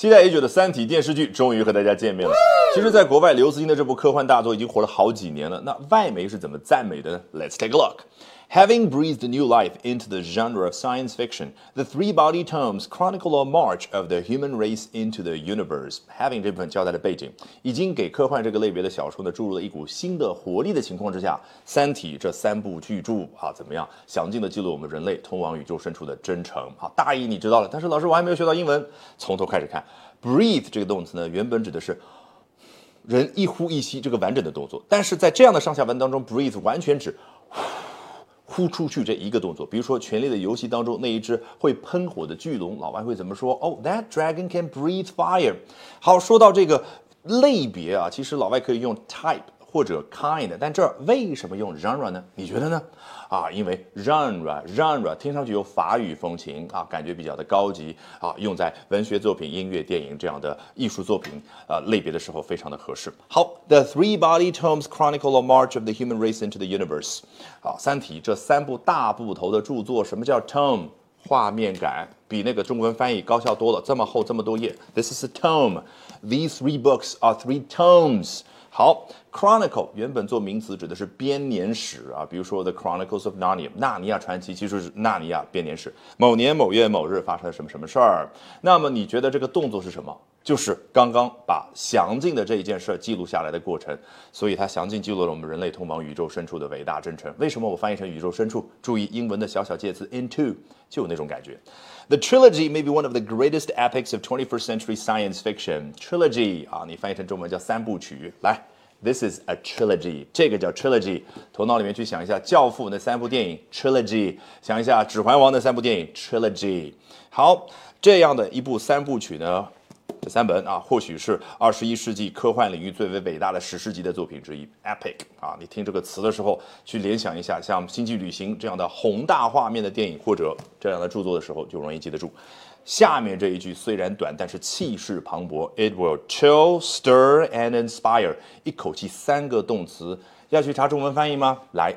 期待已久的《三体》电视剧终于和大家见面了。其实，在国外，刘慈欣的这部科幻大作已经火了好几年了。那外媒是怎么赞美的呢？Let's take a look. Having breathed new life into the genre of science fiction, the three body tomes chronicle a march of the human race into the universe. Having 这部分交代的背景，已经给科幻这个类别的小说呢注入了一股新的活力的情况之下，《三体》这三部巨著啊，怎么样？详尽的记录我们人类通往宇宙深处的征程。好，大意你知道了，但是老师我还没有学到英文，从头开始看。Breathe 这个动词呢，原本指的是人一呼一吸这个完整的动作，但是在这样的上下文当中，breathe 完全只。呼出去这一个动作，比如说《权力的游戏》当中那一只会喷火的巨龙，老外会怎么说？？Oh,，That dragon can breathe fire。好，说到这个类别啊，其实老外可以用 type。或者 kind，但这儿为什么用 genre 呢？你觉得呢？啊，因为 genre genre 听上去有法语风情啊，感觉比较的高级啊，用在文学作品、音乐、电影这样的艺术作品啊类别的时候非常的合适。好，The three body tomes chronicle a march of the human race into the universe。好，《三体》这三部大部头的著作，什么叫 tome？画面感比那个中文翻译高效多了，这么厚这么多页。This is a tome. These three books are three tomes. 好，chronicle 原本做名词指的是编年史啊，比如说 The Chronicles of Narnia，纳尼亚传奇其实是纳尼亚编年史，某年某月某日发生了什么什么事儿。那么你觉得这个动作是什么？就是刚刚把详尽的这一件事记录下来的过程，所以它详尽记录了我们人类通往宇宙深处的伟大征程。为什么我翻译成宇宙深处？注意英文的小小介词 into，就有那种感觉。The trilogy may be one of the greatest epics of 21st century science fiction. Trilogy 啊，你翻译成中文叫三部曲。来，This is a trilogy，这个叫 trilogy。头脑里面去想一下《教父》那三部电影 trilogy，想一下《指环王》那三部电影 trilogy。好，这样的一部三部曲呢？这三本啊，或许是二十一世纪科幻领域最为伟大的史诗级的作品之一，epic 啊！你听这个词的时候，去联想一下像《星际旅行》这样的宏大画面的电影，或者这样的著作的时候，就容易记得住。下面这一句虽然短，但是气势磅礴，It will chill, stir and inspire，一口气三个动词，要去查中文翻译吗？来。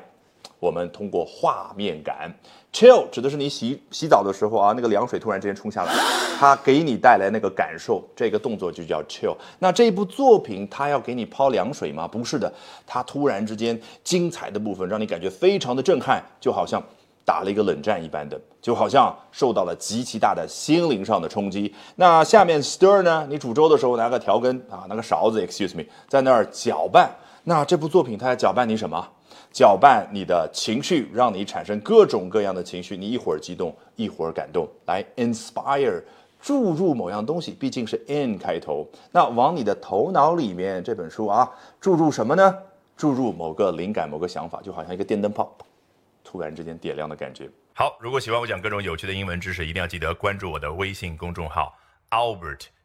我们通过画面感，chill 指的是你洗洗澡的时候啊，那个凉水突然之间冲下来，它给你带来那个感受，这个动作就叫 chill。那这部作品它要给你抛凉水吗？不是的，它突然之间精彩的部分让你感觉非常的震撼，就好像打了一个冷战一般的，就好像受到了极其大的心灵上的冲击。那下面 stir 呢？你煮粥的时候拿个调羹啊，拿个勺子，excuse me，在那儿搅拌。那这部作品它在搅拌你什么？搅拌你的情绪，让你产生各种各样的情绪。你一会儿激动，一会儿感动。来，inspire，注入某样东西，毕竟是 in 开头。那往你的头脑里面，这本书啊，注入什么呢？注入某个灵感，某个想法，就好像一个电灯泡，突然之间点亮的感觉。好，如果喜欢我讲各种有趣的英文知识，一定要记得关注我的微信公众号 Albert。